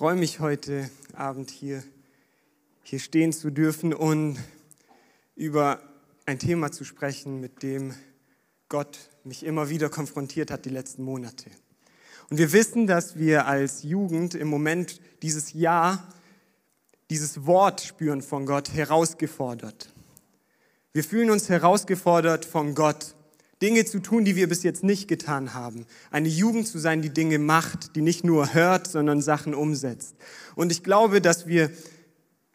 freue mich heute Abend hier, hier stehen zu dürfen und über ein Thema zu sprechen, mit dem Gott mich immer wieder konfrontiert hat die letzten Monate. Und wir wissen, dass wir als Jugend im Moment dieses Jahr, dieses Wort spüren von Gott, herausgefordert. Wir fühlen uns herausgefordert von Gott, Dinge zu tun, die wir bis jetzt nicht getan haben. Eine Jugend zu sein, die Dinge macht, die nicht nur hört, sondern Sachen umsetzt. Und ich glaube, dass wir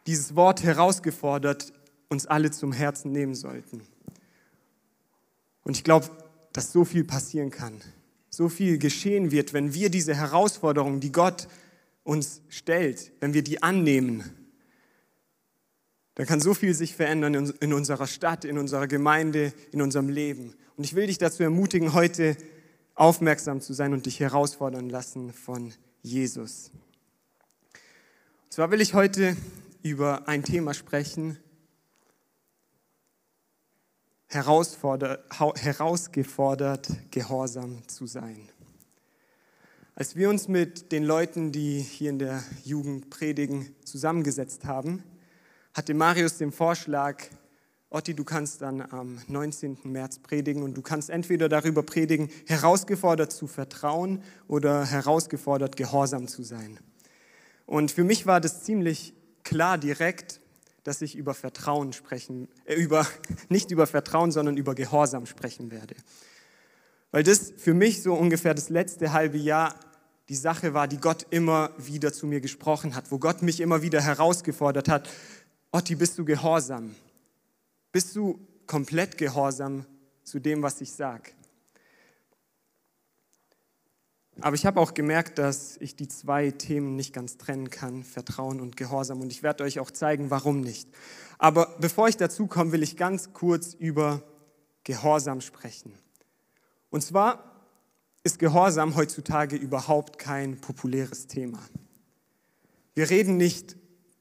dieses Wort herausgefordert uns alle zum Herzen nehmen sollten. Und ich glaube, dass so viel passieren kann, so viel geschehen wird, wenn wir diese Herausforderungen, die Gott uns stellt, wenn wir die annehmen, dann kann so viel sich verändern in unserer Stadt, in unserer Gemeinde, in unserem Leben. Und ich will dich dazu ermutigen, heute aufmerksam zu sein und dich herausfordern lassen von Jesus. Und zwar will ich heute über ein Thema sprechen, herausgefordert, gehorsam zu sein. Als wir uns mit den Leuten, die hier in der Jugend predigen, zusammengesetzt haben, hatte Marius den Vorschlag, Otti, du kannst dann am 19. März predigen und du kannst entweder darüber predigen, herausgefordert zu vertrauen oder herausgefordert, gehorsam zu sein. Und für mich war das ziemlich klar direkt, dass ich über Vertrauen sprechen, äh, über, nicht über Vertrauen, sondern über Gehorsam sprechen werde. Weil das für mich so ungefähr das letzte halbe Jahr die Sache war, die Gott immer wieder zu mir gesprochen hat, wo Gott mich immer wieder herausgefordert hat. Otti, bist du gehorsam? Bist du komplett gehorsam zu dem, was ich sage? Aber ich habe auch gemerkt, dass ich die zwei Themen nicht ganz trennen kann, Vertrauen und Gehorsam. Und ich werde euch auch zeigen, warum nicht. Aber bevor ich dazu komme, will ich ganz kurz über Gehorsam sprechen. Und zwar ist Gehorsam heutzutage überhaupt kein populäres Thema. Wir reden nicht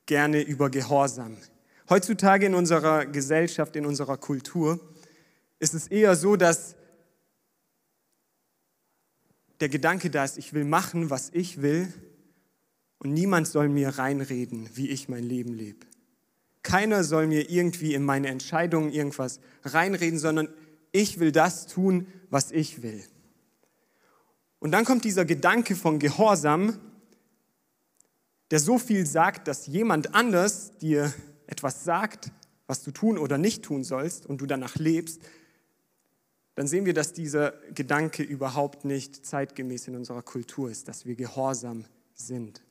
gerne über Gehorsam. Heutzutage in unserer Gesellschaft, in unserer Kultur ist es eher so, dass der Gedanke da ist, ich will machen, was ich will und niemand soll mir reinreden, wie ich mein Leben lebe. Keiner soll mir irgendwie in meine Entscheidungen irgendwas reinreden, sondern ich will das tun, was ich will. Und dann kommt dieser Gedanke von Gehorsam, der so viel sagt, dass jemand anders dir etwas sagt, was du tun oder nicht tun sollst und du danach lebst, dann sehen wir, dass dieser Gedanke überhaupt nicht zeitgemäß in unserer Kultur ist, dass wir gehorsam sind.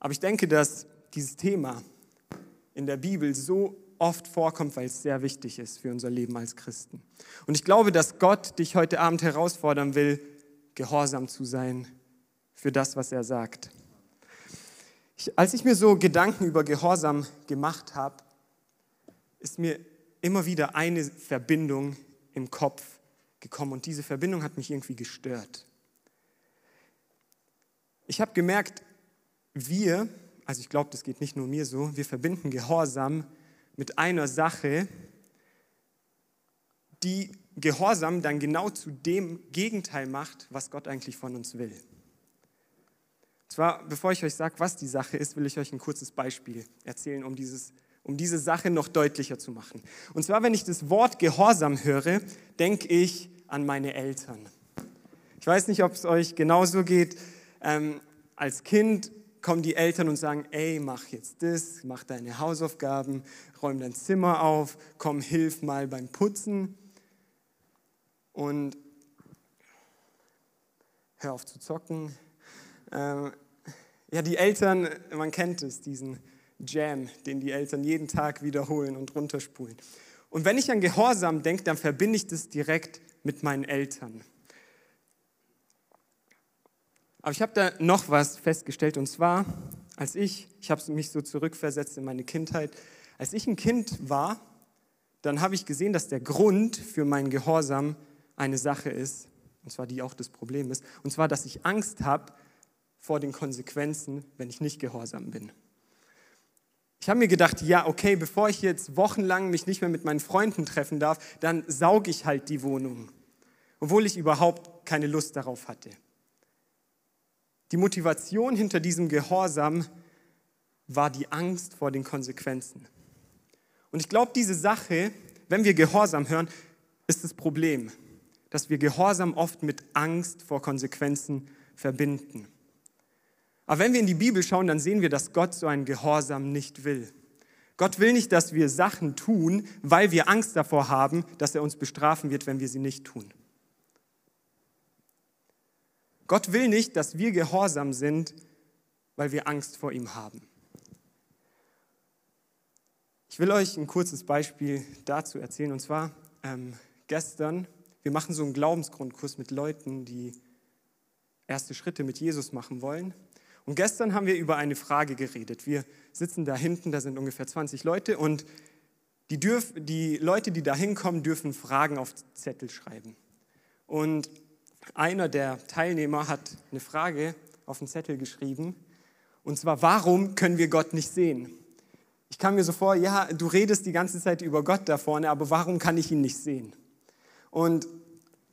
Aber ich denke, dass dieses Thema in der Bibel so oft vorkommt, weil es sehr wichtig ist für unser Leben als Christen. Und ich glaube, dass Gott dich heute Abend herausfordern will, gehorsam zu sein für das, was er sagt. Ich, als ich mir so Gedanken über Gehorsam gemacht habe, ist mir immer wieder eine Verbindung im Kopf gekommen und diese Verbindung hat mich irgendwie gestört. Ich habe gemerkt, wir, also ich glaube, das geht nicht nur mir so, wir verbinden Gehorsam mit einer Sache, die Gehorsam dann genau zu dem Gegenteil macht, was Gott eigentlich von uns will. Zwar, bevor ich euch sage, was die Sache ist, will ich euch ein kurzes Beispiel erzählen, um, dieses, um diese Sache noch deutlicher zu machen. Und zwar, wenn ich das Wort Gehorsam höre, denke ich an meine Eltern. Ich weiß nicht, ob es euch genauso geht. Ähm, als Kind kommen die Eltern und sagen, ey, mach jetzt das, mach deine Hausaufgaben, räum dein Zimmer auf, komm, hilf mal beim Putzen und hör auf zu zocken. Ähm, ja, die Eltern, man kennt es, diesen Jam, den die Eltern jeden Tag wiederholen und runterspulen. Und wenn ich an Gehorsam denke, dann verbinde ich das direkt mit meinen Eltern. Aber ich habe da noch was festgestellt und zwar, als ich, ich habe mich so zurückversetzt in meine Kindheit, als ich ein Kind war, dann habe ich gesehen, dass der Grund für meinen Gehorsam eine Sache ist, und zwar die auch das Problem ist, und zwar, dass ich Angst habe, vor den Konsequenzen, wenn ich nicht gehorsam bin. Ich habe mir gedacht, ja, okay, bevor ich jetzt wochenlang mich nicht mehr mit meinen Freunden treffen darf, dann sauge ich halt die Wohnung, obwohl ich überhaupt keine Lust darauf hatte. Die Motivation hinter diesem Gehorsam war die Angst vor den Konsequenzen. Und ich glaube, diese Sache, wenn wir Gehorsam hören, ist das Problem, dass wir Gehorsam oft mit Angst vor Konsequenzen verbinden. Aber wenn wir in die Bibel schauen, dann sehen wir, dass Gott so einen Gehorsam nicht will. Gott will nicht, dass wir Sachen tun, weil wir Angst davor haben, dass er uns bestrafen wird, wenn wir sie nicht tun. Gott will nicht, dass wir gehorsam sind, weil wir Angst vor ihm haben. Ich will euch ein kurzes Beispiel dazu erzählen. Und zwar ähm, gestern, wir machen so einen Glaubensgrundkurs mit Leuten, die erste Schritte mit Jesus machen wollen. Und gestern haben wir über eine Frage geredet. Wir sitzen da hinten, da sind ungefähr 20 Leute und die, dürf, die Leute, die da hinkommen, dürfen Fragen auf Zettel schreiben. Und einer der Teilnehmer hat eine Frage auf den Zettel geschrieben, und zwar, warum können wir Gott nicht sehen? Ich kam mir so vor, ja, du redest die ganze Zeit über Gott da vorne, aber warum kann ich ihn nicht sehen? Und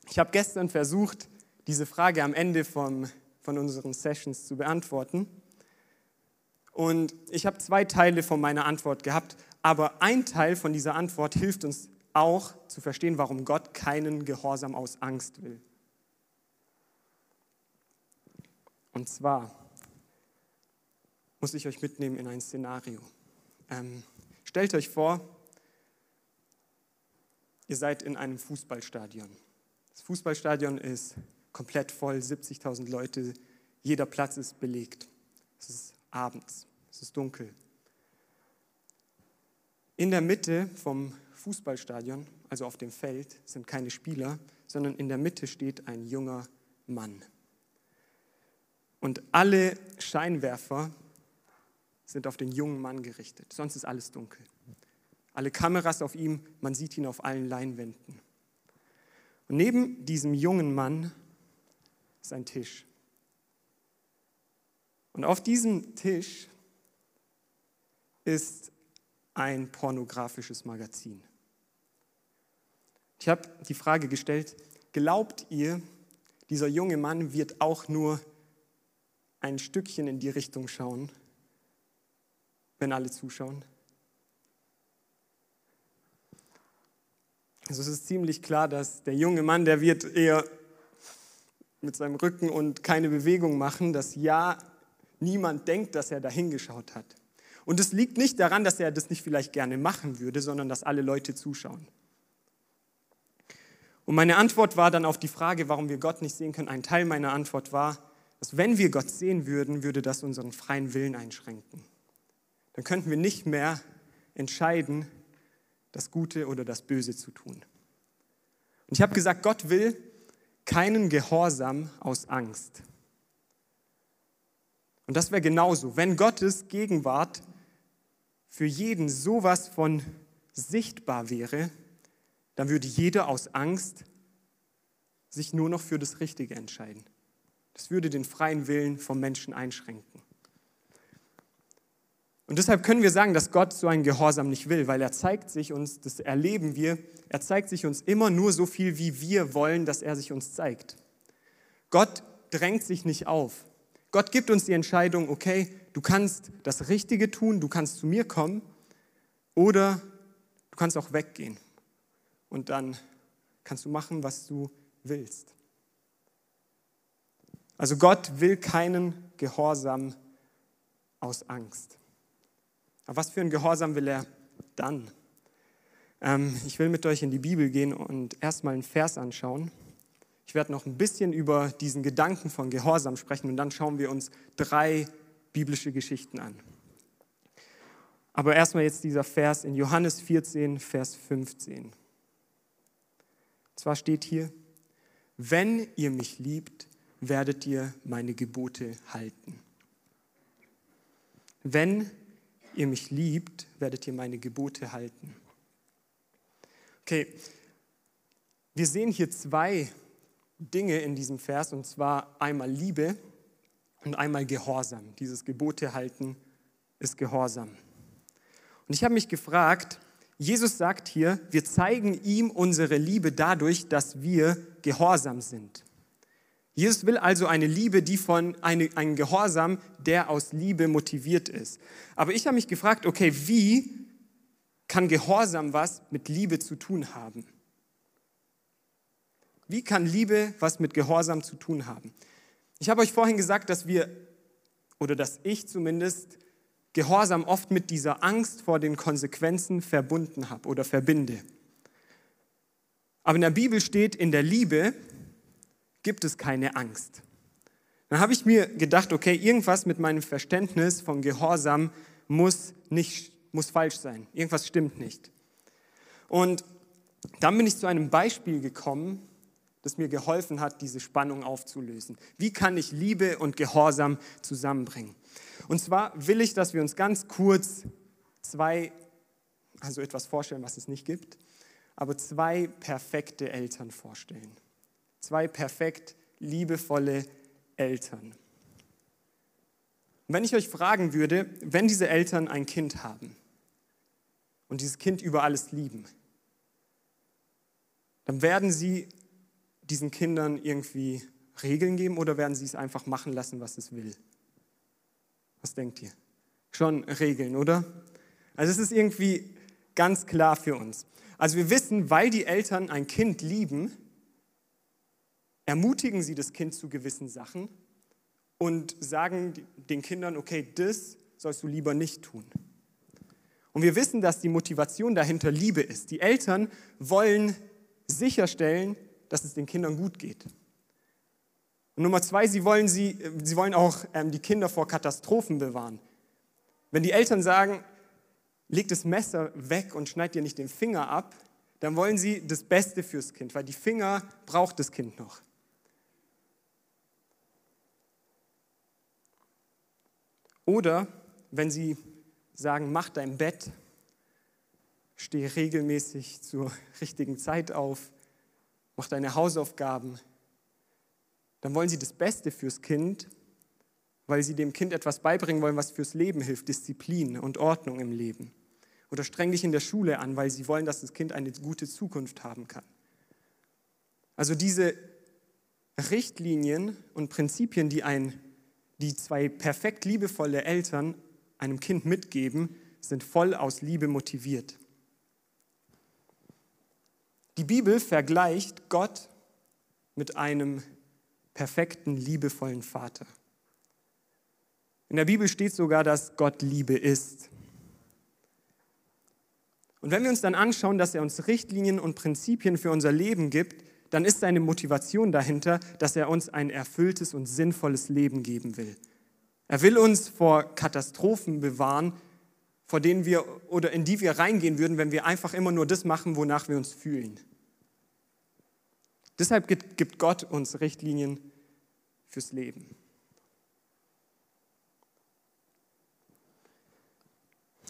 ich habe gestern versucht, diese Frage am Ende vom, von unseren Sessions zu beantworten. Und ich habe zwei Teile von meiner Antwort gehabt, aber ein Teil von dieser Antwort hilft uns auch zu verstehen, warum Gott keinen Gehorsam aus Angst will. Und zwar muss ich euch mitnehmen in ein Szenario. Ähm, stellt euch vor, ihr seid in einem Fußballstadion. Das Fußballstadion ist komplett voll, 70.000 Leute, jeder Platz ist belegt. Es ist abends, es ist dunkel. In der Mitte vom Fußballstadion, also auf dem Feld, sind keine Spieler, sondern in der Mitte steht ein junger Mann. Und alle Scheinwerfer sind auf den jungen Mann gerichtet. Sonst ist alles dunkel. Alle Kameras auf ihm, man sieht ihn auf allen Leinwänden. Und neben diesem jungen Mann ist ein Tisch. Und auf diesem Tisch ist ein pornografisches Magazin. Ich habe die Frage gestellt, glaubt ihr, dieser junge Mann wird auch nur ein Stückchen in die Richtung schauen wenn alle zuschauen? Also es ist ziemlich klar, dass der junge Mann, der wird eher mit seinem Rücken und keine Bewegung machen, dass ja niemand denkt, dass er da hingeschaut hat. Und es liegt nicht daran, dass er das nicht vielleicht gerne machen würde, sondern dass alle Leute zuschauen. Und meine Antwort war dann auf die Frage, warum wir Gott nicht sehen können, ein Teil meiner Antwort war, dass wenn wir Gott sehen würden, würde das unseren freien Willen einschränken dann könnten wir nicht mehr entscheiden, das Gute oder das Böse zu tun. Und ich habe gesagt, Gott will keinen Gehorsam aus Angst. Und das wäre genauso. Wenn Gottes Gegenwart für jeden sowas von sichtbar wäre, dann würde jeder aus Angst sich nur noch für das Richtige entscheiden. Das würde den freien Willen vom Menschen einschränken. Und deshalb können wir sagen, dass Gott so einen Gehorsam nicht will, weil er zeigt sich uns, das erleben wir, er zeigt sich uns immer nur so viel, wie wir wollen, dass er sich uns zeigt. Gott drängt sich nicht auf. Gott gibt uns die Entscheidung, okay, du kannst das Richtige tun, du kannst zu mir kommen oder du kannst auch weggehen. Und dann kannst du machen, was du willst. Also Gott will keinen Gehorsam aus Angst. Aber was für ein Gehorsam will er dann? Ähm, ich will mit euch in die Bibel gehen und erstmal einen Vers anschauen. Ich werde noch ein bisschen über diesen Gedanken von Gehorsam sprechen und dann schauen wir uns drei biblische Geschichten an. Aber erstmal jetzt dieser Vers in Johannes 14, Vers 15. Und zwar steht hier, wenn ihr mich liebt, werdet ihr meine Gebote halten. Wenn ihr mich liebt, werdet ihr meine Gebote halten. Okay, wir sehen hier zwei Dinge in diesem Vers, und zwar einmal Liebe und einmal Gehorsam. Dieses Gebote halten ist Gehorsam. Und ich habe mich gefragt, Jesus sagt hier, wir zeigen ihm unsere Liebe dadurch, dass wir gehorsam sind. Jesus will also eine Liebe, die von eine, ein Gehorsam, der aus Liebe motiviert ist. Aber ich habe mich gefragt, okay, wie kann Gehorsam was mit Liebe zu tun haben? Wie kann Liebe was mit Gehorsam zu tun haben? Ich habe euch vorhin gesagt, dass wir, oder dass ich zumindest, Gehorsam oft mit dieser Angst vor den Konsequenzen verbunden habe oder verbinde. Aber in der Bibel steht, in der Liebe gibt es keine Angst. Dann habe ich mir gedacht, okay, irgendwas mit meinem Verständnis von Gehorsam muss, nicht, muss falsch sein. Irgendwas stimmt nicht. Und dann bin ich zu einem Beispiel gekommen, das mir geholfen hat, diese Spannung aufzulösen. Wie kann ich Liebe und Gehorsam zusammenbringen? Und zwar will ich, dass wir uns ganz kurz zwei, also etwas vorstellen, was es nicht gibt, aber zwei perfekte Eltern vorstellen. Zwei perfekt liebevolle Eltern. Und wenn ich euch fragen würde, wenn diese Eltern ein Kind haben und dieses Kind über alles lieben, dann werden sie diesen Kindern irgendwie Regeln geben oder werden sie es einfach machen lassen, was es will? Was denkt ihr? Schon Regeln, oder? Also es ist irgendwie ganz klar für uns. Also wir wissen, weil die Eltern ein Kind lieben, ermutigen sie das Kind zu gewissen Sachen und sagen den Kindern, okay, das sollst du lieber nicht tun. Und wir wissen, dass die Motivation dahinter Liebe ist. Die Eltern wollen sicherstellen, dass es den Kindern gut geht. Und Nummer zwei, sie wollen, sie, sie wollen auch ähm, die Kinder vor Katastrophen bewahren. Wenn die Eltern sagen, leg das Messer weg und schneid dir nicht den Finger ab, dann wollen sie das Beste fürs Kind, weil die Finger braucht das Kind noch. Oder wenn sie sagen, mach dein Bett, steh regelmäßig zur richtigen Zeit auf, mach deine Hausaufgaben, dann wollen sie das Beste fürs Kind, weil sie dem Kind etwas beibringen wollen, was fürs Leben hilft, Disziplin und Ordnung im Leben. Oder streng dich in der Schule an, weil sie wollen, dass das Kind eine gute Zukunft haben kann. Also diese Richtlinien und Prinzipien, die, ein, die zwei perfekt liebevolle Eltern einem Kind mitgeben, sind voll aus Liebe motiviert. Die Bibel vergleicht Gott mit einem perfekten, liebevollen Vater. In der Bibel steht sogar, dass Gott Liebe ist. Und wenn wir uns dann anschauen, dass er uns Richtlinien und Prinzipien für unser Leben gibt, dann ist seine Motivation dahinter, dass er uns ein erfülltes und sinnvolles Leben geben will. Er will uns vor Katastrophen bewahren, vor denen wir oder in die wir reingehen würden, wenn wir einfach immer nur das machen, wonach wir uns fühlen. Deshalb gibt Gott uns Richtlinien fürs Leben.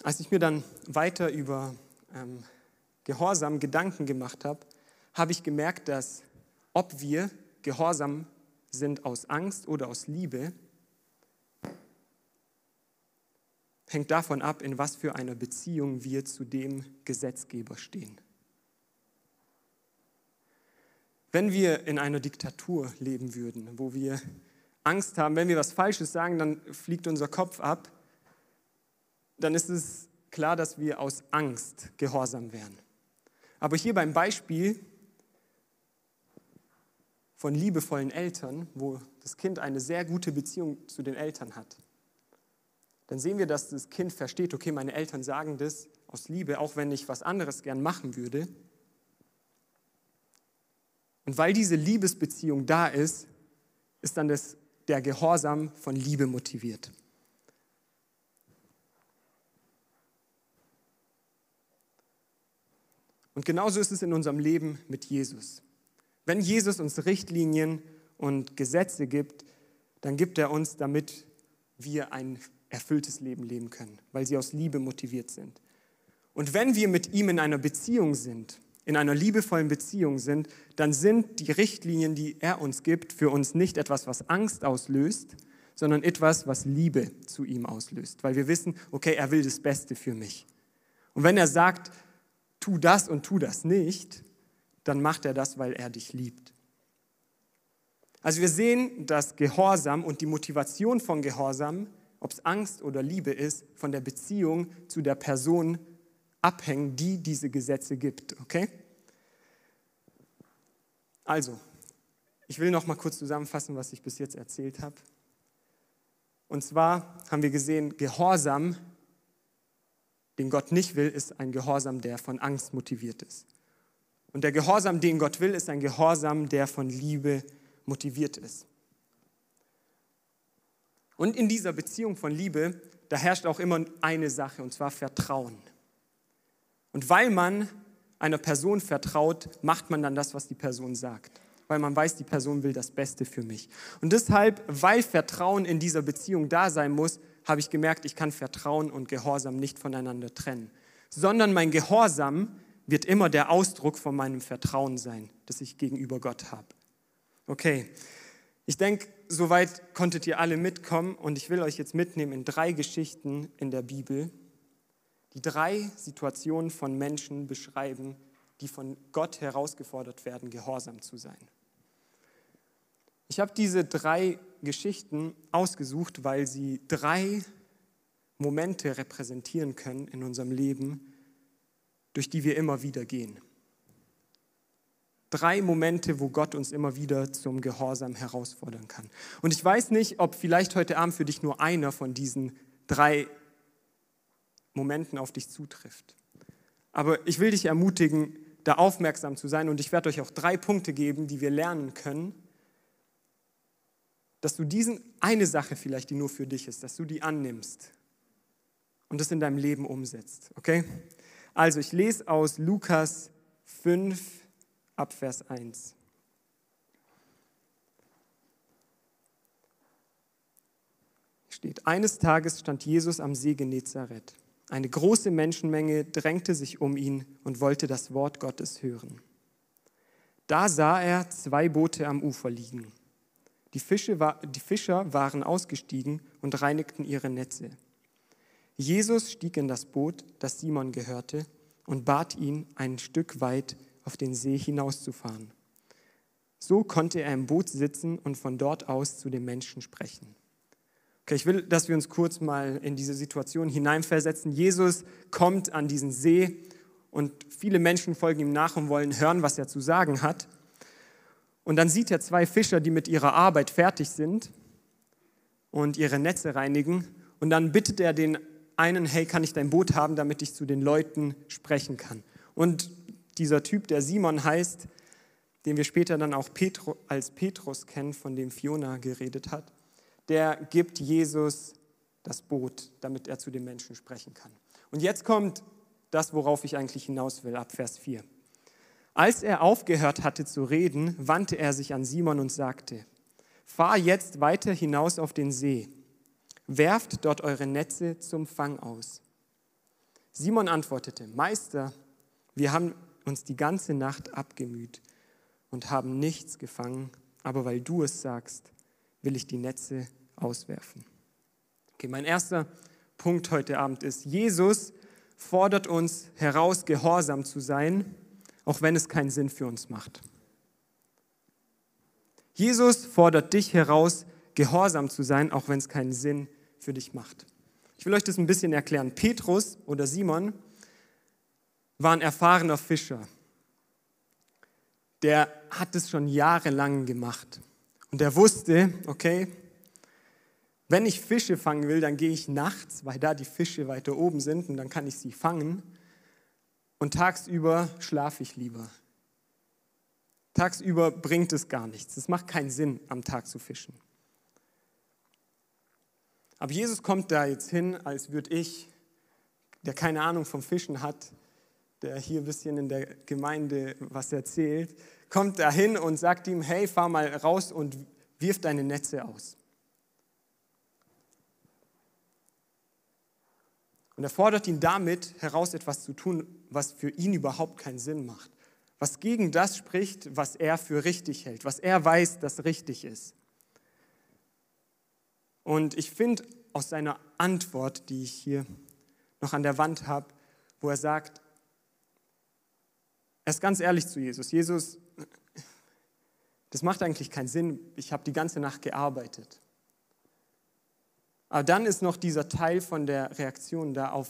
Als ich mir dann weiter über ähm, Gehorsam Gedanken gemacht habe, habe ich gemerkt, dass ob wir gehorsam sind aus Angst oder aus Liebe, hängt davon ab, in was für einer Beziehung wir zu dem Gesetzgeber stehen. Wenn wir in einer Diktatur leben würden, wo wir Angst haben, wenn wir was Falsches sagen, dann fliegt unser Kopf ab, dann ist es klar, dass wir aus Angst gehorsam wären. Aber hier beim Beispiel von liebevollen Eltern, wo das Kind eine sehr gute Beziehung zu den Eltern hat, dann sehen wir, dass das Kind versteht, okay, meine Eltern sagen das aus Liebe, auch wenn ich was anderes gern machen würde. Und weil diese Liebesbeziehung da ist, ist dann das, der Gehorsam von Liebe motiviert. Und genauso ist es in unserem Leben mit Jesus. Wenn Jesus uns Richtlinien und Gesetze gibt, dann gibt er uns, damit wir ein erfülltes Leben leben können, weil sie aus Liebe motiviert sind. Und wenn wir mit ihm in einer Beziehung sind, in einer liebevollen Beziehung sind, dann sind die Richtlinien, die er uns gibt, für uns nicht etwas, was Angst auslöst, sondern etwas, was Liebe zu ihm auslöst, weil wir wissen, okay, er will das Beste für mich. Und wenn er sagt, tu das und tu das nicht, dann macht er das, weil er dich liebt. Also wir sehen, dass Gehorsam und die Motivation von Gehorsam, ob es Angst oder Liebe ist, von der Beziehung zu der Person abhängen, die diese Gesetze gibt. Okay? Also, ich will noch mal kurz zusammenfassen, was ich bis jetzt erzählt habe. Und zwar haben wir gesehen, Gehorsam, den Gott nicht will, ist ein Gehorsam, der von Angst motiviert ist. Und der Gehorsam, den Gott will, ist ein Gehorsam, der von Liebe motiviert ist. Und in dieser Beziehung von Liebe, da herrscht auch immer eine Sache, und zwar Vertrauen. Und weil man einer Person vertraut, macht man dann das, was die Person sagt weil man weiß, die Person will das Beste für mich. Und deshalb, weil Vertrauen in dieser Beziehung da sein muss, habe ich gemerkt, ich kann Vertrauen und Gehorsam nicht voneinander trennen, sondern mein Gehorsam wird immer der Ausdruck von meinem Vertrauen sein, das ich gegenüber Gott habe. Okay, ich denke, soweit konntet ihr alle mitkommen und ich will euch jetzt mitnehmen in drei Geschichten in der Bibel, die drei Situationen von Menschen beschreiben, die von Gott herausgefordert werden, gehorsam zu sein. Ich habe diese drei Geschichten ausgesucht, weil sie drei Momente repräsentieren können in unserem Leben, durch die wir immer wieder gehen. Drei Momente, wo Gott uns immer wieder zum Gehorsam herausfordern kann. Und ich weiß nicht, ob vielleicht heute Abend für dich nur einer von diesen drei Momenten auf dich zutrifft. Aber ich will dich ermutigen, da aufmerksam zu sein und ich werde euch auch drei Punkte geben, die wir lernen können, dass du diesen eine Sache vielleicht, die nur für dich ist, dass du die annimmst und das in deinem Leben umsetzt. Okay? Also ich lese aus Lukas 5 ab Vers 1. Steht, eines Tages stand Jesus am See Genezareth. Eine große Menschenmenge drängte sich um ihn und wollte das Wort Gottes hören. Da sah er zwei Boote am Ufer liegen die, Fische, die Fischer waren ausgestiegen und reinigten ihre Netze. Jesus stieg in das Boot, das Simon gehörte, und bat ihn, ein Stück weit auf den See hinauszufahren. So konnte er im Boot sitzen und von dort aus zu den Menschen sprechen. Okay, ich will, dass wir uns kurz mal in diese Situation hineinversetzen. Jesus kommt an diesen See und viele Menschen folgen ihm nach und wollen hören, was er zu sagen hat. Und dann sieht er zwei Fischer, die mit ihrer Arbeit fertig sind und ihre Netze reinigen. Und dann bittet er den einen, hey, kann ich dein Boot haben, damit ich zu den Leuten sprechen kann. Und dieser Typ, der Simon heißt, den wir später dann auch Petru, als Petrus kennen, von dem Fiona geredet hat, der gibt Jesus das Boot, damit er zu den Menschen sprechen kann. Und jetzt kommt das, worauf ich eigentlich hinaus will, ab Vers 4. Als er aufgehört hatte zu reden, wandte er sich an Simon und sagte, Fahr jetzt weiter hinaus auf den See, werft dort eure Netze zum Fang aus. Simon antwortete, Meister, wir haben uns die ganze Nacht abgemüht und haben nichts gefangen, aber weil du es sagst, will ich die Netze auswerfen. Okay, mein erster Punkt heute Abend ist, Jesus fordert uns heraus, gehorsam zu sein auch wenn es keinen Sinn für uns macht. Jesus fordert dich heraus, gehorsam zu sein, auch wenn es keinen Sinn für dich macht. Ich will euch das ein bisschen erklären. Petrus oder Simon war ein erfahrener Fischer. Der hat es schon jahrelang gemacht. Und er wusste, okay, wenn ich Fische fangen will, dann gehe ich nachts, weil da die Fische weiter oben sind und dann kann ich sie fangen und tagsüber schlafe ich lieber. Tagsüber bringt es gar nichts. Es macht keinen Sinn, am Tag zu fischen. Aber Jesus kommt da jetzt hin, als würde ich, der keine Ahnung vom Fischen hat, der hier ein bisschen in der Gemeinde was erzählt, kommt da hin und sagt ihm, hey, fahr mal raus und wirf deine Netze aus. Und er fordert ihn damit heraus, etwas zu tun, was für ihn überhaupt keinen Sinn macht. Was gegen das spricht, was er für richtig hält, was er weiß, das richtig ist. Und ich finde aus seiner Antwort, die ich hier noch an der Wand habe, wo er sagt, er ist ganz ehrlich zu Jesus. Jesus, Das macht eigentlich keinen Sinn. Ich habe die ganze Nacht gearbeitet. Aber dann ist noch dieser Teil von der Reaktion da auf,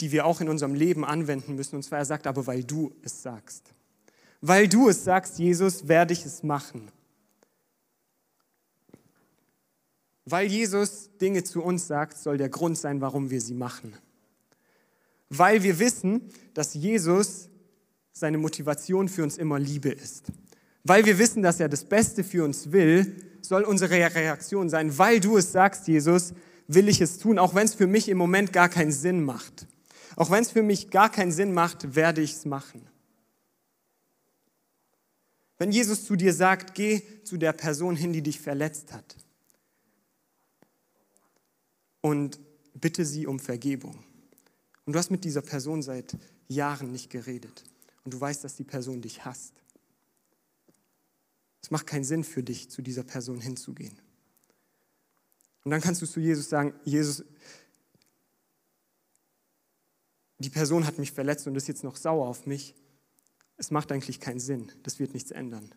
die wir auch in unserem Leben anwenden müssen. Und zwar, er sagt, aber weil du es sagst. Weil du es sagst, Jesus, werde ich es machen. Weil Jesus Dinge zu uns sagt, soll der Grund sein, warum wir sie machen. Weil wir wissen, dass Jesus seine Motivation für uns immer Liebe ist. Weil wir wissen, dass er das Beste für uns will, soll unsere Reaktion sein, weil du es sagst, Jesus, will ich es tun, auch wenn es für mich im Moment gar keinen Sinn macht. Auch wenn es für mich gar keinen Sinn macht, werde ich es machen. Wenn Jesus zu dir sagt, geh zu der Person hin, die dich verletzt hat und bitte sie um Vergebung. Und du hast mit dieser Person seit Jahren nicht geredet und du weißt, dass die Person dich hasst. Es macht keinen Sinn für dich, zu dieser Person hinzugehen. Und dann kannst du zu Jesus sagen, Jesus, die Person hat mich verletzt und ist jetzt noch sauer auf mich. Es macht eigentlich keinen Sinn. Das wird nichts ändern,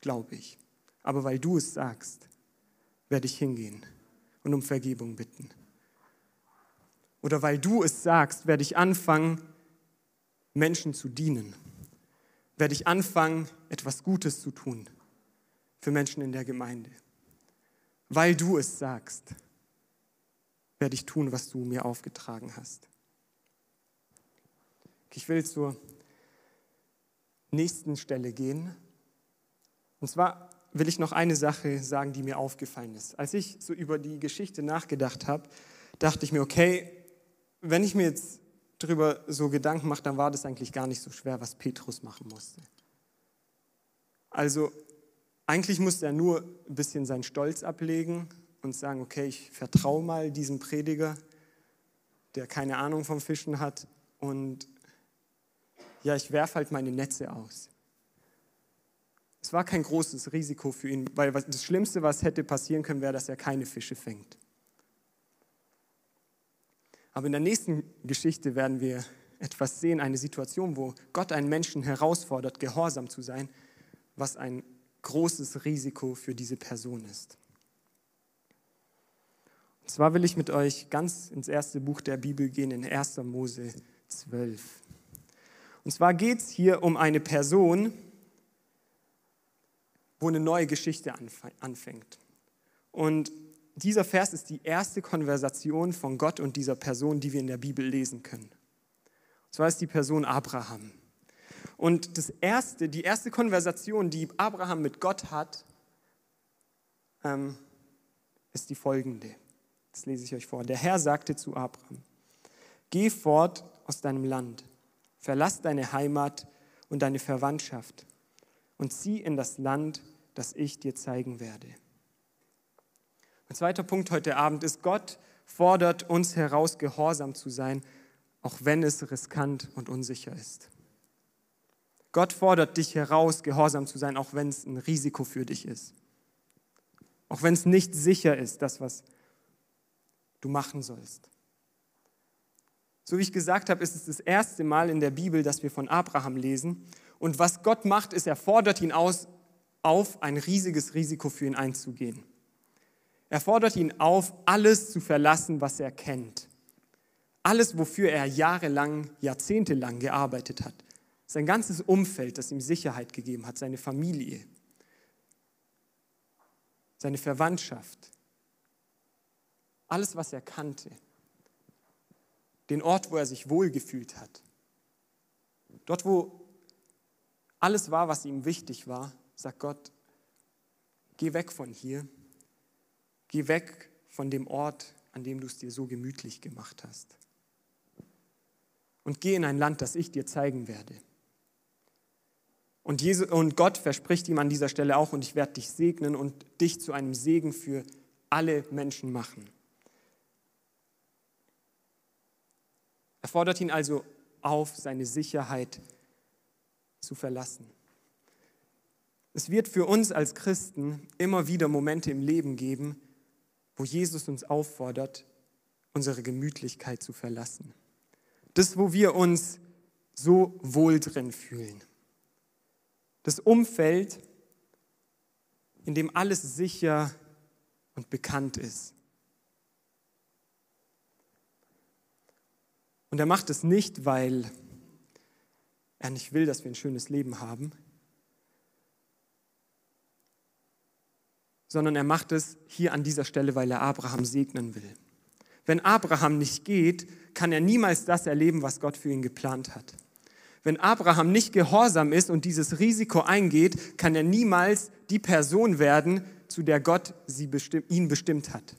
glaube ich. Aber weil du es sagst, werde ich hingehen und um Vergebung bitten. Oder weil du es sagst, werde ich anfangen, Menschen zu dienen. Werde ich anfangen, etwas Gutes zu tun für Menschen in der Gemeinde. Weil du es sagst, werde ich tun, was du mir aufgetragen hast. Ich will zur nächsten Stelle gehen. Und zwar will ich noch eine Sache sagen, die mir aufgefallen ist. Als ich so über die Geschichte nachgedacht habe, dachte ich mir, okay, wenn ich mir jetzt darüber so Gedanken mache, dann war das eigentlich gar nicht so schwer, was Petrus machen musste. Also eigentlich musste er nur ein bisschen seinen Stolz ablegen und sagen, okay, ich vertraue mal diesem Prediger, der keine Ahnung vom Fischen hat und ja, ich werfe halt meine Netze aus. Es war kein großes Risiko für ihn, weil das Schlimmste, was hätte passieren können, wäre, dass er keine Fische fängt. Aber in der nächsten Geschichte werden wir etwas sehen, eine Situation, wo Gott einen Menschen herausfordert, gehorsam zu sein, was ein großes Risiko für diese Person ist. Und zwar will ich mit euch ganz ins erste Buch der Bibel gehen, in 1. Mose 12. Und zwar geht es hier um eine Person, wo eine neue Geschichte anfängt. Und dieser Vers ist die erste Konversation von Gott und dieser Person, die wir in der Bibel lesen können. Und zwar ist die Person Abraham. Und das erste, die erste Konversation, die Abraham mit Gott hat, ähm, ist die folgende. Das lese ich euch vor. Der Herr sagte zu Abraham, geh fort aus deinem Land, verlass deine Heimat und deine Verwandtschaft und zieh in das Land, das ich dir zeigen werde. Ein zweiter Punkt heute Abend ist, Gott fordert uns heraus, gehorsam zu sein, auch wenn es riskant und unsicher ist. Gott fordert dich heraus, gehorsam zu sein, auch wenn es ein Risiko für dich ist. Auch wenn es nicht sicher ist, das, was du machen sollst. So wie ich gesagt habe, ist es das erste Mal in der Bibel, dass wir von Abraham lesen. Und was Gott macht, ist, er fordert ihn aus, auf, ein riesiges Risiko für ihn einzugehen. Er fordert ihn auf, alles zu verlassen, was er kennt. Alles, wofür er jahrelang, jahrzehntelang gearbeitet hat. Sein ganzes Umfeld, das ihm Sicherheit gegeben hat, seine Familie, seine Verwandtschaft, alles, was er kannte, den Ort, wo er sich wohlgefühlt hat, dort, wo alles war, was ihm wichtig war, sagt Gott, geh weg von hier, geh weg von dem Ort, an dem du es dir so gemütlich gemacht hast. Und geh in ein Land, das ich dir zeigen werde. Und, Jesus, und Gott verspricht ihm an dieser Stelle auch, und ich werde dich segnen und dich zu einem Segen für alle Menschen machen. Er fordert ihn also auf, seine Sicherheit zu verlassen. Es wird für uns als Christen immer wieder Momente im Leben geben, wo Jesus uns auffordert, unsere Gemütlichkeit zu verlassen. Das, wo wir uns so wohl drin fühlen das Umfeld, in dem alles sicher und bekannt ist. Und er macht es nicht, weil er nicht will, dass wir ein schönes Leben haben, sondern er macht es hier an dieser Stelle, weil er Abraham segnen will. Wenn Abraham nicht geht, kann er niemals das erleben, was Gott für ihn geplant hat. Wenn Abraham nicht gehorsam ist und dieses Risiko eingeht, kann er niemals die Person werden, zu der Gott bestimm ihn bestimmt hat.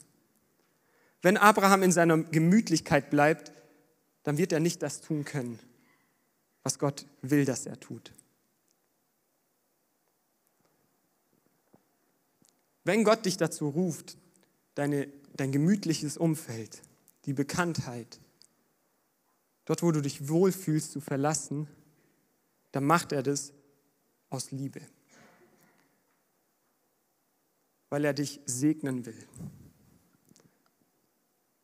Wenn Abraham in seiner Gemütlichkeit bleibt, dann wird er nicht das tun können, was Gott will, dass er tut. Wenn Gott dich dazu ruft, deine, dein gemütliches Umfeld, die Bekanntheit, dort, wo du dich wohlfühlst, zu verlassen, dann macht er das aus Liebe, weil er dich segnen will,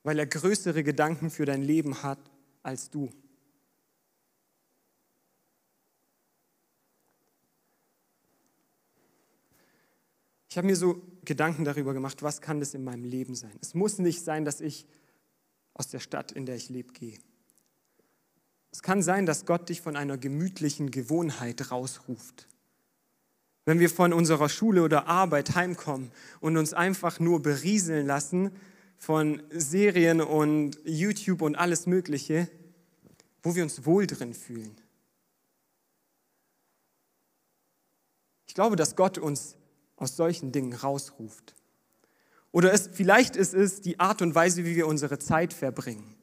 weil er größere Gedanken für dein Leben hat als du. Ich habe mir so Gedanken darüber gemacht, was kann das in meinem Leben sein. Es muss nicht sein, dass ich aus der Stadt, in der ich lebe, gehe. Es kann sein, dass Gott dich von einer gemütlichen Gewohnheit rausruft. Wenn wir von unserer Schule oder Arbeit heimkommen und uns einfach nur berieseln lassen von Serien und YouTube und alles Mögliche, wo wir uns wohl drin fühlen. Ich glaube, dass Gott uns aus solchen Dingen rausruft. Oder es, vielleicht ist es die Art und Weise, wie wir unsere Zeit verbringen,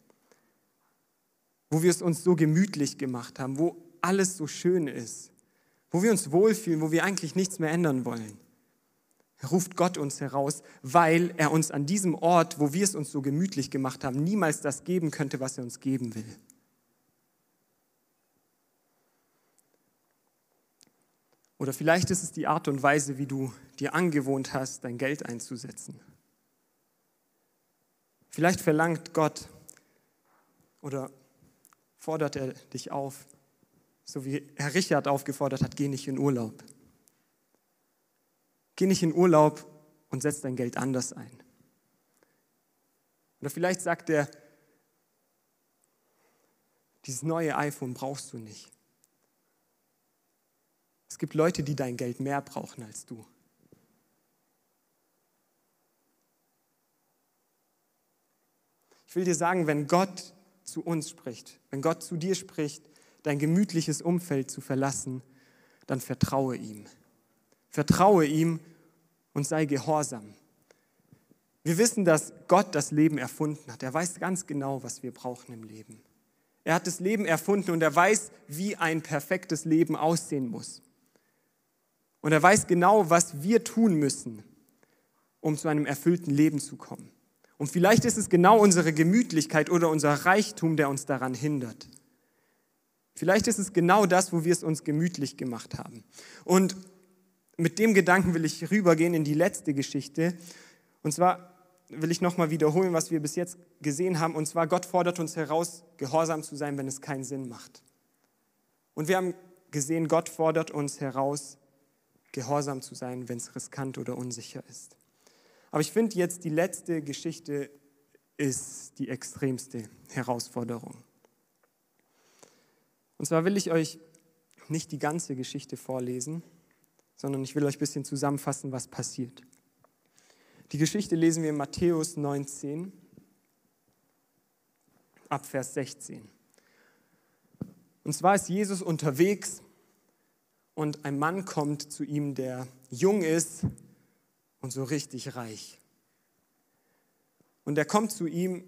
wo wir es uns so gemütlich gemacht haben, wo alles so schön ist, wo wir uns wohlfühlen, wo wir eigentlich nichts mehr ändern wollen. ruft Gott uns heraus, weil er uns an diesem Ort, wo wir es uns so gemütlich gemacht haben, niemals das geben könnte, was er uns geben will. Oder vielleicht ist es die Art und Weise, wie du dir angewohnt hast, dein Geld einzusetzen. Vielleicht verlangt Gott oder fordert er dich auf, so wie Herr Richard aufgefordert hat, geh nicht in Urlaub. Geh nicht in Urlaub und setz dein Geld anders ein. Oder vielleicht sagt er, dieses neue iPhone brauchst du nicht. Es gibt Leute, die dein Geld mehr brauchen als du. Ich will dir sagen, wenn Gott zu uns spricht, wenn Gott zu dir spricht, dein gemütliches Umfeld zu verlassen, dann vertraue ihm. Vertraue ihm und sei gehorsam. Wir wissen, dass Gott das Leben erfunden hat. Er weiß ganz genau, was wir brauchen im Leben. Er hat das Leben erfunden und er weiß, wie ein perfektes Leben aussehen muss. Und er weiß genau, was wir tun müssen, um zu einem erfüllten Leben zu kommen. Und vielleicht ist es genau unsere Gemütlichkeit oder unser Reichtum, der uns daran hindert. Vielleicht ist es genau das, wo wir es uns gemütlich gemacht haben. Und mit dem Gedanken will ich rübergehen in die letzte Geschichte. Und zwar will ich nochmal wiederholen, was wir bis jetzt gesehen haben. Und zwar, Gott fordert uns heraus, gehorsam zu sein, wenn es keinen Sinn macht. Und wir haben gesehen, Gott fordert uns heraus, gehorsam zu sein, wenn es riskant oder unsicher ist. Aber ich finde jetzt, die letzte Geschichte ist die extremste Herausforderung. Und zwar will ich euch nicht die ganze Geschichte vorlesen, sondern ich will euch ein bisschen zusammenfassen, was passiert. Die Geschichte lesen wir in Matthäus 19 ab Vers 16. Und zwar ist Jesus unterwegs und ein Mann kommt zu ihm, der jung ist und so richtig reich. Und er kommt zu ihm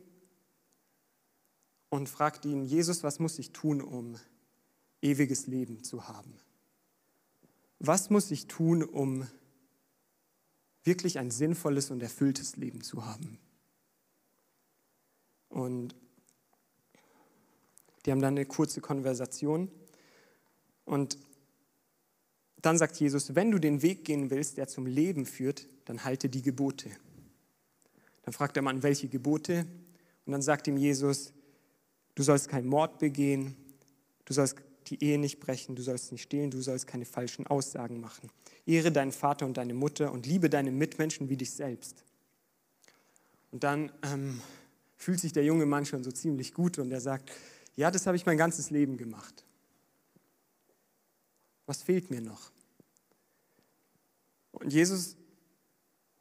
und fragt ihn, Jesus, was muss ich tun, um ewiges Leben zu haben? Was muss ich tun, um wirklich ein sinnvolles und erfülltes Leben zu haben? Und die haben dann eine kurze Konversation und dann sagt Jesus, wenn du den Weg gehen willst, der zum Leben führt, dann halte die Gebote. Dann fragt der Mann, welche Gebote? Und dann sagt ihm Jesus, du sollst keinen Mord begehen, du sollst die Ehe nicht brechen, du sollst nicht stehlen, du sollst keine falschen Aussagen machen. Ehre deinen Vater und deine Mutter und liebe deine Mitmenschen wie dich selbst. Und dann ähm, fühlt sich der junge Mann schon so ziemlich gut und er sagt, ja, das habe ich mein ganzes Leben gemacht. Was fehlt mir noch? Und Jesus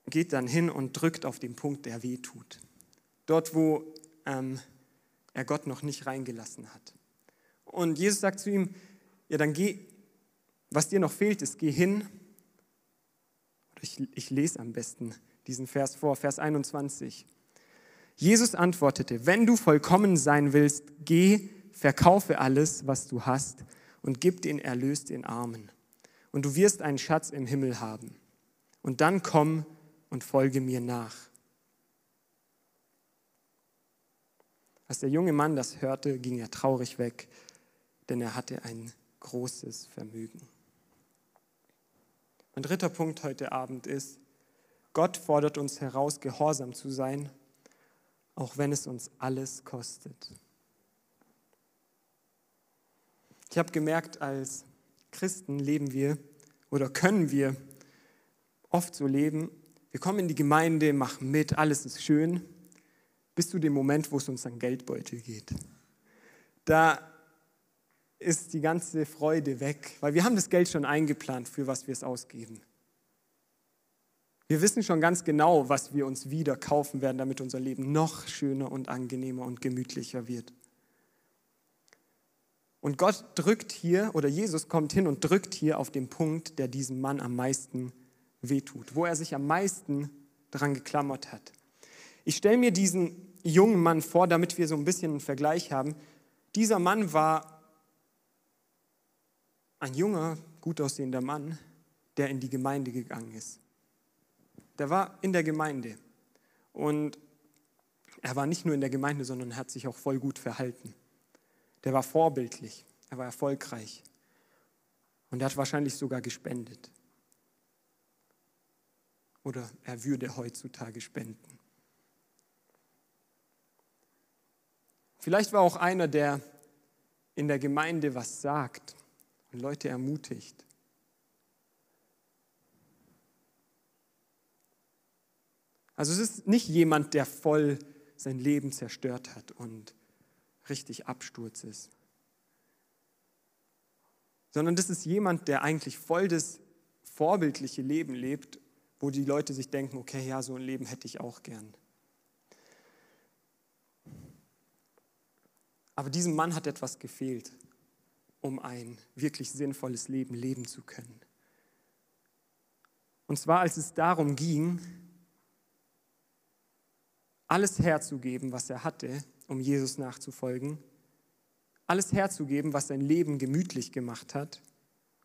geht dann hin und drückt auf den Punkt, der weh tut. Dort, wo ähm, er Gott noch nicht reingelassen hat. Und Jesus sagt zu ihm, ja, dann geh, was dir noch fehlt, ist, geh hin. Ich, ich lese am besten diesen Vers vor, Vers 21. Jesus antwortete, wenn du vollkommen sein willst, geh, verkaufe alles, was du hast und gib den Erlös den Armen. Und du wirst einen Schatz im Himmel haben. Und dann komm und folge mir nach. Als der junge Mann das hörte, ging er traurig weg, denn er hatte ein großes Vermögen. Mein dritter Punkt heute Abend ist, Gott fordert uns heraus, gehorsam zu sein, auch wenn es uns alles kostet. Ich habe gemerkt, als Christen leben wir oder können wir oft so leben, wir kommen in die Gemeinde, machen mit, alles ist schön, bis zu dem Moment, wo es uns an Geldbeutel geht. Da ist die ganze Freude weg, weil wir haben das Geld schon eingeplant, für was wir es ausgeben. Wir wissen schon ganz genau, was wir uns wieder kaufen werden, damit unser Leben noch schöner und angenehmer und gemütlicher wird. Und Gott drückt hier, oder Jesus kommt hin und drückt hier auf den Punkt, der diesem Mann am meisten wehtut, wo er sich am meisten daran geklammert hat. Ich stelle mir diesen jungen Mann vor, damit wir so ein bisschen einen Vergleich haben. Dieser Mann war ein junger, gut aussehender Mann, der in die Gemeinde gegangen ist. Der war in der Gemeinde und er war nicht nur in der Gemeinde, sondern hat sich auch voll gut verhalten. Der war vorbildlich, er war erfolgreich und er hat wahrscheinlich sogar gespendet. Oder er würde heutzutage spenden. Vielleicht war auch einer, der in der Gemeinde was sagt und Leute ermutigt. Also es ist nicht jemand, der voll sein Leben zerstört hat und richtig Absturz ist, sondern das ist jemand, der eigentlich voll das vorbildliche Leben lebt, wo die Leute sich denken, okay, ja, so ein Leben hätte ich auch gern. Aber diesem Mann hat etwas gefehlt, um ein wirklich sinnvolles Leben leben zu können. Und zwar, als es darum ging, alles herzugeben, was er hatte, um Jesus nachzufolgen, alles herzugeben, was sein Leben gemütlich gemacht hat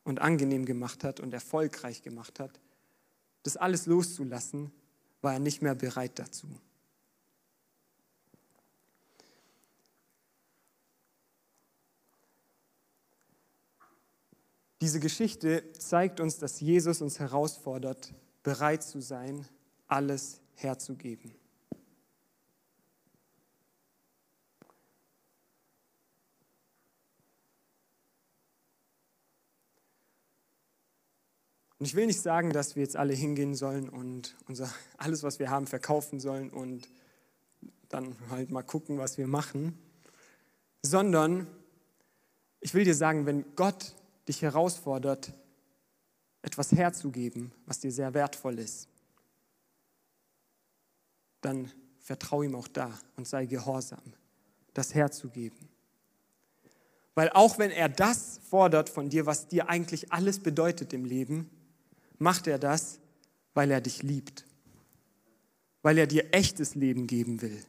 und angenehm gemacht hat und erfolgreich gemacht hat, das alles loszulassen, war er nicht mehr bereit dazu. Diese Geschichte zeigt uns, dass Jesus uns herausfordert, bereit zu sein, alles herzugeben. Und ich will nicht sagen, dass wir jetzt alle hingehen sollen und unser, alles, was wir haben, verkaufen sollen und dann halt mal gucken, was wir machen, sondern ich will dir sagen, wenn Gott dich herausfordert, etwas herzugeben, was dir sehr wertvoll ist, dann vertraue ihm auch da und sei gehorsam, das herzugeben. Weil auch wenn er das fordert von dir, was dir eigentlich alles bedeutet im Leben, macht er das, weil er dich liebt, weil er dir echtes Leben geben will.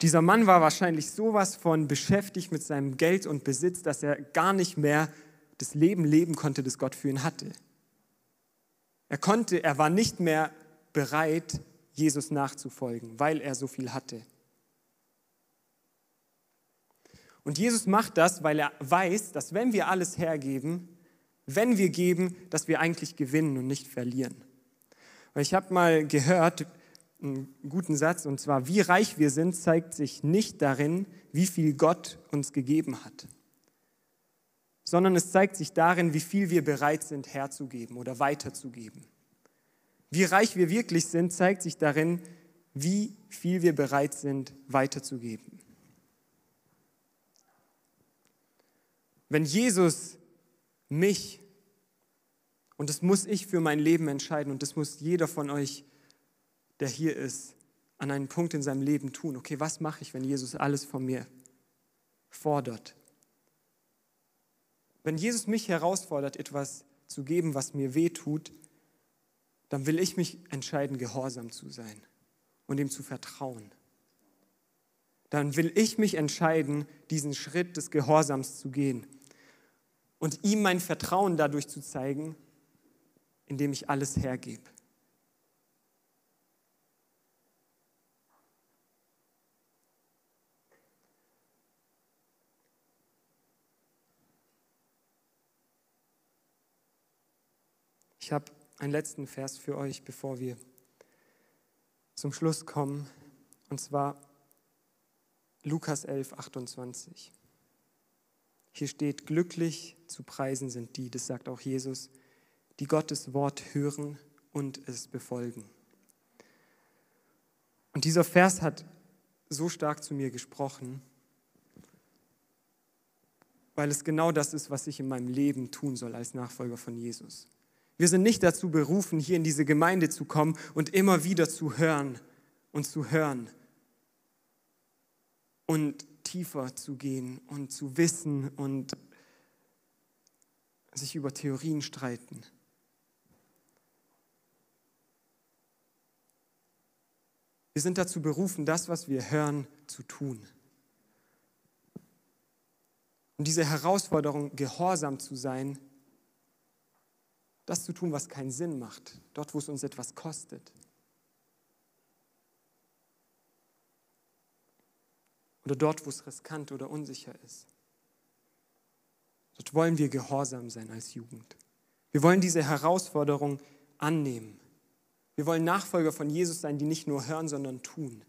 Dieser Mann war wahrscheinlich sowas von beschäftigt mit seinem Geld und Besitz, dass er gar nicht mehr das Leben leben konnte, das Gott für ihn hatte. Er konnte, er war nicht mehr bereit, Jesus nachzufolgen, weil er so viel hatte. Und Jesus macht das, weil er weiß, dass wenn wir alles hergeben, wenn wir geben, dass wir eigentlich gewinnen und nicht verlieren. Weil ich habe mal gehört, einen guten Satz, und zwar, wie reich wir sind, zeigt sich nicht darin, wie viel Gott uns gegeben hat, sondern es zeigt sich darin, wie viel wir bereit sind herzugeben oder weiterzugeben. Wie reich wir wirklich sind, zeigt sich darin, wie viel wir bereit sind weiterzugeben. Wenn Jesus mich, und das muss ich für mein Leben entscheiden und das muss jeder von euch, der hier ist, an einen Punkt in seinem Leben tun. Okay, was mache ich, wenn Jesus alles von mir fordert? Wenn Jesus mich herausfordert, etwas zu geben, was mir weh tut, dann will ich mich entscheiden, gehorsam zu sein und ihm zu vertrauen. Dann will ich mich entscheiden, diesen Schritt des Gehorsams zu gehen und ihm mein Vertrauen dadurch zu zeigen, indem ich alles hergebe. Ich habe einen letzten Vers für euch, bevor wir zum Schluss kommen, und zwar Lukas 11, 28. Hier steht, glücklich zu preisen sind die, das sagt auch Jesus, die Gottes Wort hören und es befolgen. Und dieser Vers hat so stark zu mir gesprochen, weil es genau das ist, was ich in meinem Leben tun soll als Nachfolger von Jesus. Wir sind nicht dazu berufen, hier in diese Gemeinde zu kommen und immer wieder zu hören und zu hören und tiefer zu gehen und zu wissen und sich über Theorien streiten. Wir sind dazu berufen, das, was wir hören, zu tun. Und diese Herausforderung, gehorsam zu sein, das zu tun, was keinen Sinn macht, dort, wo es uns etwas kostet. Oder dort, wo es riskant oder unsicher ist. Dort wollen wir gehorsam sein als Jugend. Wir wollen diese Herausforderung annehmen. Wir wollen Nachfolger von Jesus sein, die nicht nur hören, sondern tun.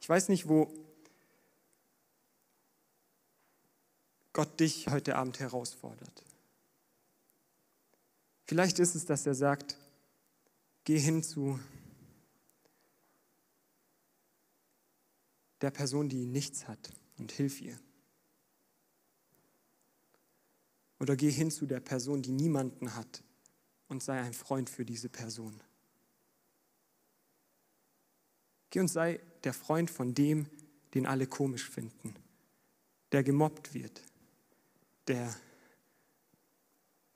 Ich weiß nicht, wo Gott dich heute Abend herausfordert. Vielleicht ist es, dass er sagt, geh hin zu der Person, die nichts hat und hilf ihr. Oder geh hin zu der Person, die niemanden hat und sei ein Freund für diese Person. Geh und sei der Freund von dem, den alle komisch finden, der gemobbt wird, der,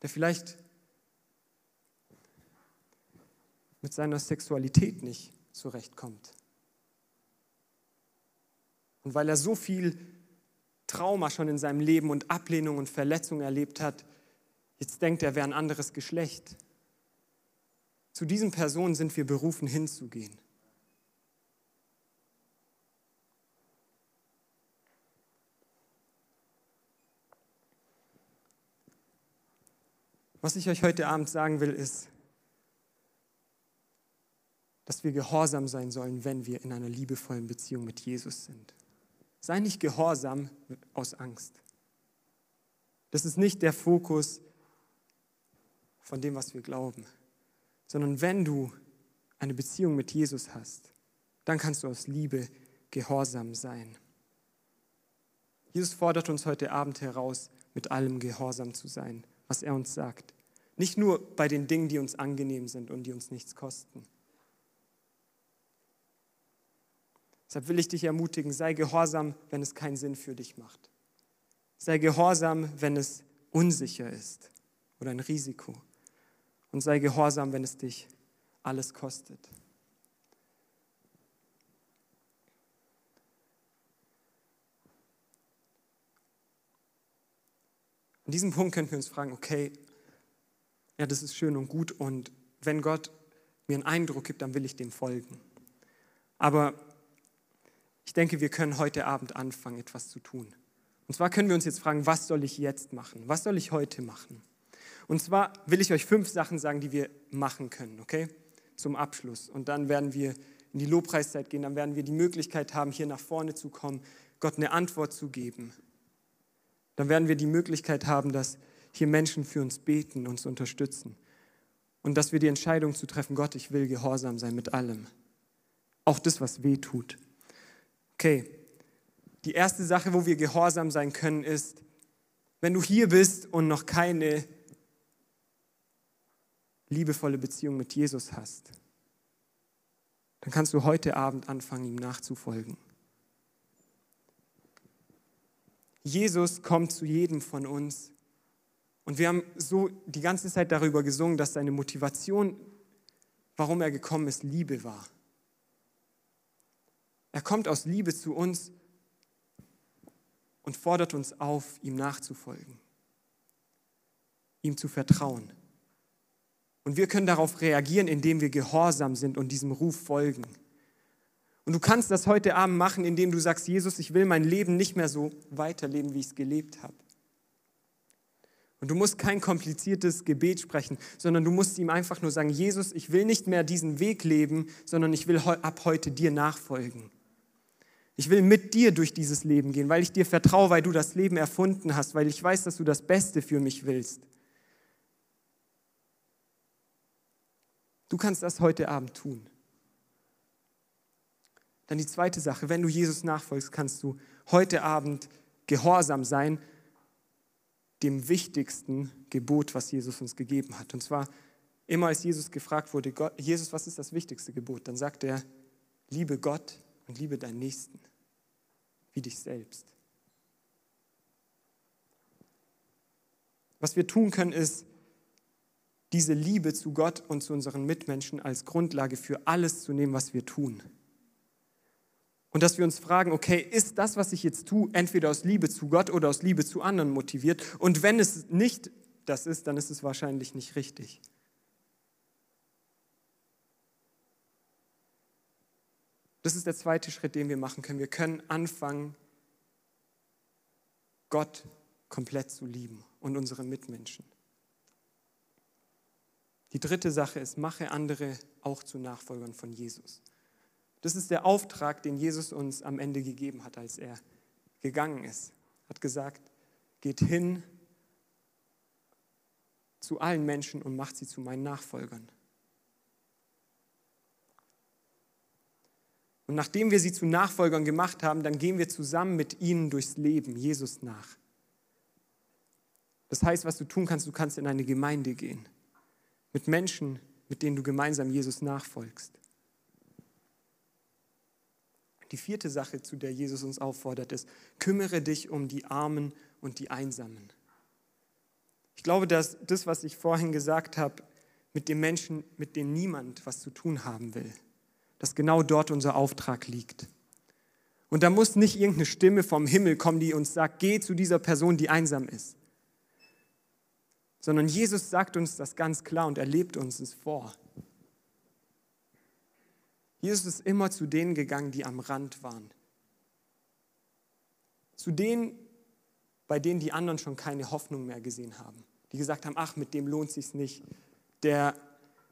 der vielleicht mit seiner Sexualität nicht zurechtkommt. Und weil er so viel Trauma schon in seinem Leben und Ablehnung und Verletzung erlebt hat, jetzt denkt er, wäre ein anderes Geschlecht. Zu diesen Personen sind wir berufen hinzugehen. Was ich euch heute Abend sagen will, ist, dass wir gehorsam sein sollen, wenn wir in einer liebevollen Beziehung mit Jesus sind. Sei nicht gehorsam aus Angst. Das ist nicht der Fokus von dem, was wir glauben, sondern wenn du eine Beziehung mit Jesus hast, dann kannst du aus Liebe gehorsam sein. Jesus fordert uns heute Abend heraus, mit allem gehorsam zu sein, was er uns sagt. Nicht nur bei den Dingen, die uns angenehm sind und die uns nichts kosten. Deshalb will ich dich ermutigen, sei gehorsam, wenn es keinen Sinn für dich macht. Sei gehorsam, wenn es unsicher ist oder ein Risiko. Und sei gehorsam, wenn es dich alles kostet. An diesem Punkt könnten wir uns fragen, okay, ja, das ist schön und gut und wenn Gott mir einen Eindruck gibt, dann will ich dem folgen. Aber ich denke, wir können heute Abend anfangen, etwas zu tun. Und zwar können wir uns jetzt fragen, was soll ich jetzt machen? Was soll ich heute machen? Und zwar will ich euch fünf Sachen sagen, die wir machen können, okay? zum Abschluss. Und dann werden wir in die Lobpreiszeit gehen, dann werden wir die Möglichkeit haben, hier nach vorne zu kommen, Gott eine Antwort zu geben. Dann werden wir die Möglichkeit haben, dass hier Menschen für uns beten, uns unterstützen. Und dass wir die Entscheidung zu treffen, Gott, ich will gehorsam sein mit allem. Auch das, was weh tut. Okay, die erste Sache, wo wir gehorsam sein können, ist, wenn du hier bist und noch keine liebevolle Beziehung mit Jesus hast, dann kannst du heute Abend anfangen, ihm nachzufolgen. Jesus kommt zu jedem von uns und wir haben so die ganze Zeit darüber gesungen, dass seine Motivation, warum er gekommen ist, Liebe war. Er kommt aus Liebe zu uns und fordert uns auf, ihm nachzufolgen, ihm zu vertrauen. Und wir können darauf reagieren, indem wir gehorsam sind und diesem Ruf folgen. Und du kannst das heute Abend machen, indem du sagst, Jesus, ich will mein Leben nicht mehr so weiterleben, wie ich es gelebt habe. Und du musst kein kompliziertes Gebet sprechen, sondern du musst ihm einfach nur sagen, Jesus, ich will nicht mehr diesen Weg leben, sondern ich will ab heute dir nachfolgen. Ich will mit dir durch dieses Leben gehen, weil ich dir vertraue, weil du das Leben erfunden hast, weil ich weiß, dass du das Beste für mich willst. Du kannst das heute Abend tun. Dann die zweite Sache, wenn du Jesus nachfolgst, kannst du heute Abend gehorsam sein dem wichtigsten Gebot, was Jesus uns gegeben hat. Und zwar immer als Jesus gefragt wurde, Jesus, was ist das wichtigste Gebot? Dann sagt er, liebe Gott und liebe deinen Nächsten wie dich selbst. Was wir tun können, ist, diese Liebe zu Gott und zu unseren Mitmenschen als Grundlage für alles zu nehmen, was wir tun. Und dass wir uns fragen, okay, ist das, was ich jetzt tue, entweder aus Liebe zu Gott oder aus Liebe zu anderen motiviert? Und wenn es nicht das ist, dann ist es wahrscheinlich nicht richtig. Das ist der zweite Schritt, den wir machen können. Wir können anfangen, Gott komplett zu lieben und unsere Mitmenschen. Die dritte Sache ist, mache andere auch zu Nachfolgern von Jesus. Das ist der Auftrag, den Jesus uns am Ende gegeben hat, als er gegangen ist. Er Hat gesagt, geht hin zu allen Menschen und macht sie zu meinen Nachfolgern. Und nachdem wir sie zu Nachfolgern gemacht haben, dann gehen wir zusammen mit ihnen durchs Leben, Jesus nach. Das heißt, was du tun kannst, du kannst in eine Gemeinde gehen, mit Menschen, mit denen du gemeinsam Jesus nachfolgst. Die vierte Sache, zu der Jesus uns auffordert, ist, kümmere dich um die Armen und die Einsamen. Ich glaube, dass das, was ich vorhin gesagt habe, mit den Menschen, mit denen niemand was zu tun haben will, dass genau dort unser Auftrag liegt. Und da muss nicht irgendeine Stimme vom Himmel kommen, die uns sagt, geh zu dieser Person, die einsam ist. Sondern Jesus sagt uns das ganz klar und er lebt uns es vor. Jesus ist immer zu denen gegangen, die am Rand waren. Zu denen, bei denen die anderen schon keine Hoffnung mehr gesehen haben. Die gesagt haben, ach, mit dem lohnt sich's nicht. Der,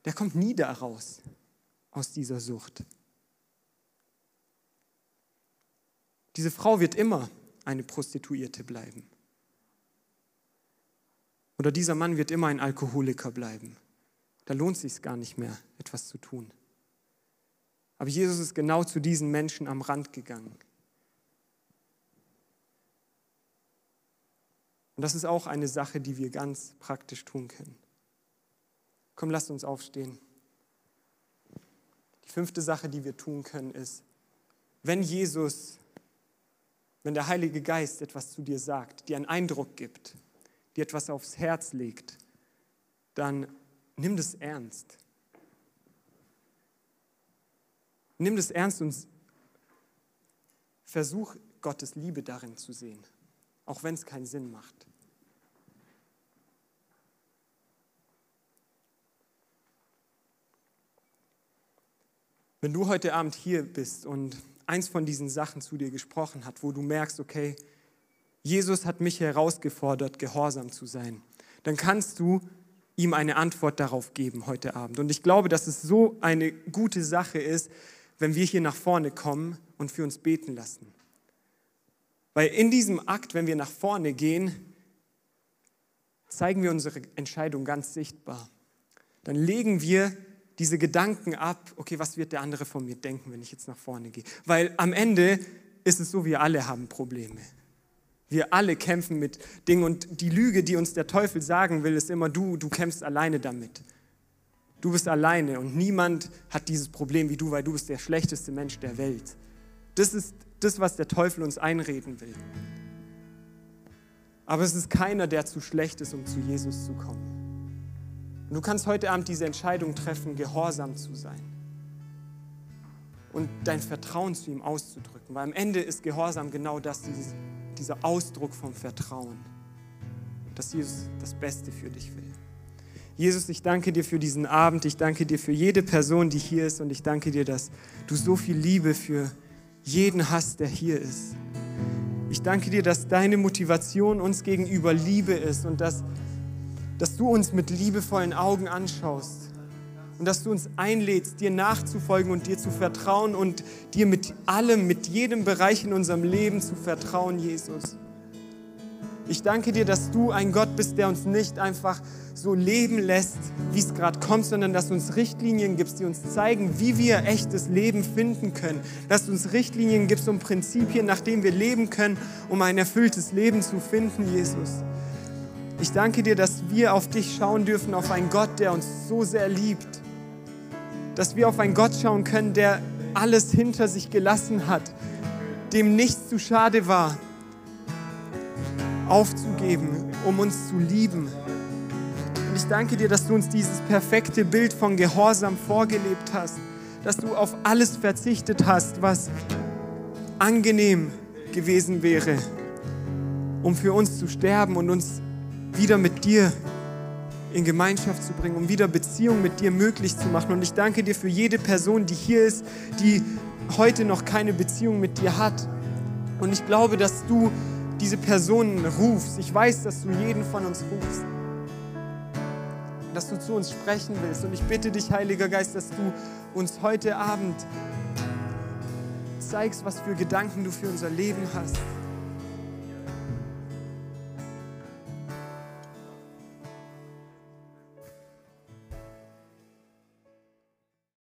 der kommt nie da raus aus dieser Sucht. Diese Frau wird immer eine Prostituierte bleiben. Oder dieser Mann wird immer ein Alkoholiker bleiben. Da lohnt es sich gar nicht mehr, etwas zu tun. Aber Jesus ist genau zu diesen Menschen am Rand gegangen. Und das ist auch eine Sache, die wir ganz praktisch tun können. Komm, lasst uns aufstehen. Die fünfte Sache, die wir tun können, ist, wenn Jesus, wenn der Heilige Geist etwas zu dir sagt, dir einen Eindruck gibt, dir etwas aufs Herz legt, dann nimm das ernst. Nimm das ernst und versuch Gottes Liebe darin zu sehen, auch wenn es keinen Sinn macht. Wenn du heute Abend hier bist und eins von diesen Sachen zu dir gesprochen hat, wo du merkst, okay, Jesus hat mich herausgefordert, gehorsam zu sein, dann kannst du ihm eine Antwort darauf geben heute Abend. Und ich glaube, dass es so eine gute Sache ist, wenn wir hier nach vorne kommen und für uns beten lassen. Weil in diesem Akt, wenn wir nach vorne gehen, zeigen wir unsere Entscheidung ganz sichtbar. Dann legen wir diese Gedanken ab, okay, was wird der andere von mir denken, wenn ich jetzt nach vorne gehe? Weil am Ende ist es so, wir alle haben Probleme. Wir alle kämpfen mit Dingen und die Lüge, die uns der Teufel sagen will, ist immer du, du kämpfst alleine damit. Du bist alleine und niemand hat dieses Problem wie du, weil du bist der schlechteste Mensch der Welt. Das ist das, was der Teufel uns einreden will. Aber es ist keiner, der zu schlecht ist, um zu Jesus zu kommen. Und du kannst heute Abend diese Entscheidung treffen, gehorsam zu sein und dein Vertrauen zu ihm auszudrücken, weil am Ende ist Gehorsam genau das, dieses dieser Ausdruck vom Vertrauen, dass Jesus das Beste für dich will. Jesus, ich danke dir für diesen Abend, ich danke dir für jede Person, die hier ist und ich danke dir, dass du so viel Liebe für jeden hast, der hier ist. Ich danke dir, dass deine Motivation uns gegenüber Liebe ist und dass, dass du uns mit liebevollen Augen anschaust und dass du uns einlädst, dir nachzufolgen und dir zu vertrauen und dir mit allem, mit jedem Bereich in unserem Leben zu vertrauen, Jesus. Ich danke dir, dass du ein Gott bist, der uns nicht einfach so leben lässt, wie es gerade kommt, sondern dass du uns Richtlinien gibst, die uns zeigen, wie wir echtes Leben finden können. Dass du uns Richtlinien gibst und Prinzipien, nach denen wir leben können, um ein erfülltes Leben zu finden, Jesus. Ich danke dir, dass wir auf dich schauen dürfen, auf einen Gott, der uns so sehr liebt dass wir auf einen Gott schauen können, der alles hinter sich gelassen hat, dem nichts zu schade war, aufzugeben, um uns zu lieben. Und ich danke dir, dass du uns dieses perfekte Bild von Gehorsam vorgelebt hast, dass du auf alles verzichtet hast, was angenehm gewesen wäre, um für uns zu sterben und uns wieder mit dir in Gemeinschaft zu bringen, um wieder Beziehung mit dir möglich zu machen. Und ich danke dir für jede Person, die hier ist, die heute noch keine Beziehung mit dir hat. Und ich glaube, dass du diese Personen rufst. Ich weiß, dass du jeden von uns rufst. Dass du zu uns sprechen willst. Und ich bitte dich, Heiliger Geist, dass du uns heute Abend zeigst, was für Gedanken du für unser Leben hast